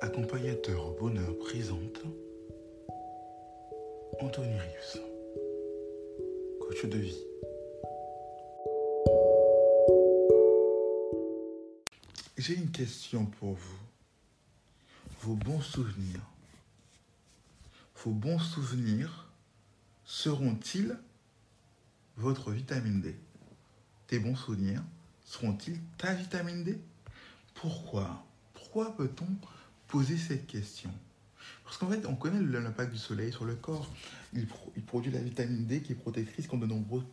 Accompagnateur bonheur présente Anthony Rius, coach de vie. J'ai une question pour vous. Vos bons souvenirs. Vos bons souvenirs seront-ils votre vitamine D? Tes bons souvenirs seront-ils ta vitamine D? Pourquoi? Pourquoi peut-on poser cette question Parce qu'en fait, on connaît l'impact du soleil sur le corps. Il, pro- il produit la vitamine D qui est protectrice contre de nombreuses,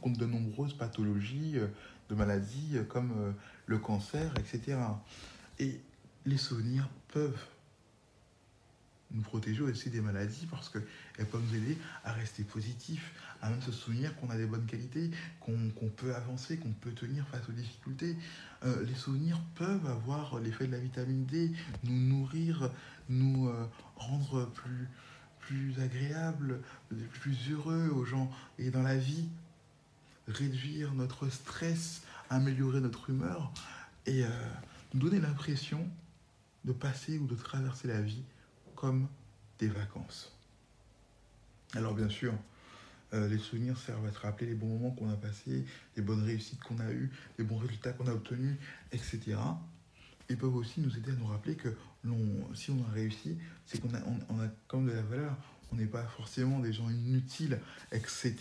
contre de nombreuses pathologies, euh, de maladies euh, comme euh, le cancer, etc. Et les souvenirs peuvent nous protéger aussi des maladies parce qu'elles peuvent nous aider à rester positifs, à même se souvenir qu'on a des bonnes qualités, qu'on peut avancer, qu'on peut tenir face aux difficultés. Euh, les souvenirs peuvent avoir l'effet de la vitamine D, nous nourrir, nous euh, rendre plus, plus agréables, plus heureux aux gens et dans la vie, réduire notre stress, améliorer notre humeur et euh, nous donner l'impression de passer ou de traverser la vie comme des vacances. Alors bien sûr, euh, les souvenirs servent à te rappeler les bons moments qu'on a passés, les bonnes réussites qu'on a eues, les bons résultats qu'on a obtenus, etc. Ils peuvent aussi nous aider à nous rappeler que si on a réussi, c'est qu'on a, on, a comme de la valeur. On n'est pas forcément des gens inutiles, etc.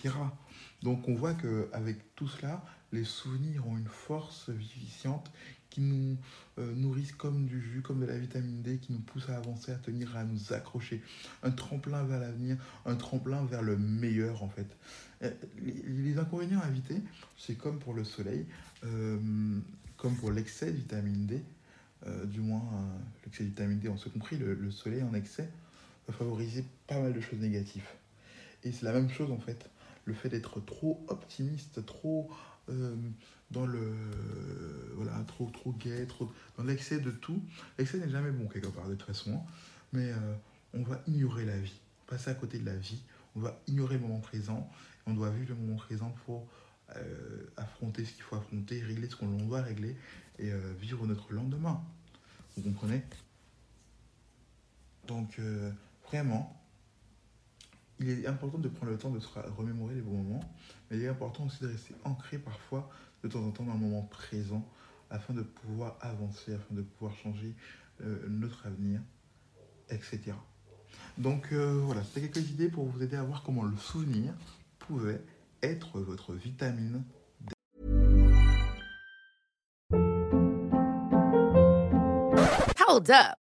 Donc on voit qu'avec tout cela, les souvenirs ont une force vivifiante qui nous euh, nourrissent comme du jus, comme de la vitamine D, qui nous pousse à avancer, à tenir, à nous accrocher. Un tremplin vers l'avenir, un tremplin vers le meilleur en fait. Euh, Les, inconvénients à éviter, c'est comme pour le soleil, euh, comme pour l'excès de vitamine D, du moins l'excès de vitamine D, on se compris, le, le soleil en excès va favoriser pas mal de choses négatives. Et c'est la même chose en fait, le fait d'être trop optimiste, trop dans le trop trop trop dans l'excès de tout l'excès n'est jamais bon quelque part de toute façon mais euh, on va ignorer la vie. Passer à côté de la vie on va ignorer le moment présent. On doit vivre le moment présent pour euh, affronter ce qu'il faut affronter régler ce qu'on doit régler et euh, vivre notre lendemain. Vous comprenez? Donc vraiment il est important de prendre le temps de se remémorer les bons moments, mais il est important aussi de rester ancré parfois de temps en temps dans le moment présent afin de pouvoir avancer, afin de pouvoir changer euh, notre avenir, etc. Donc euh, voilà, c'était quelques idées pour vous aider à voir comment le souvenir pouvait être votre vitamine Hold up.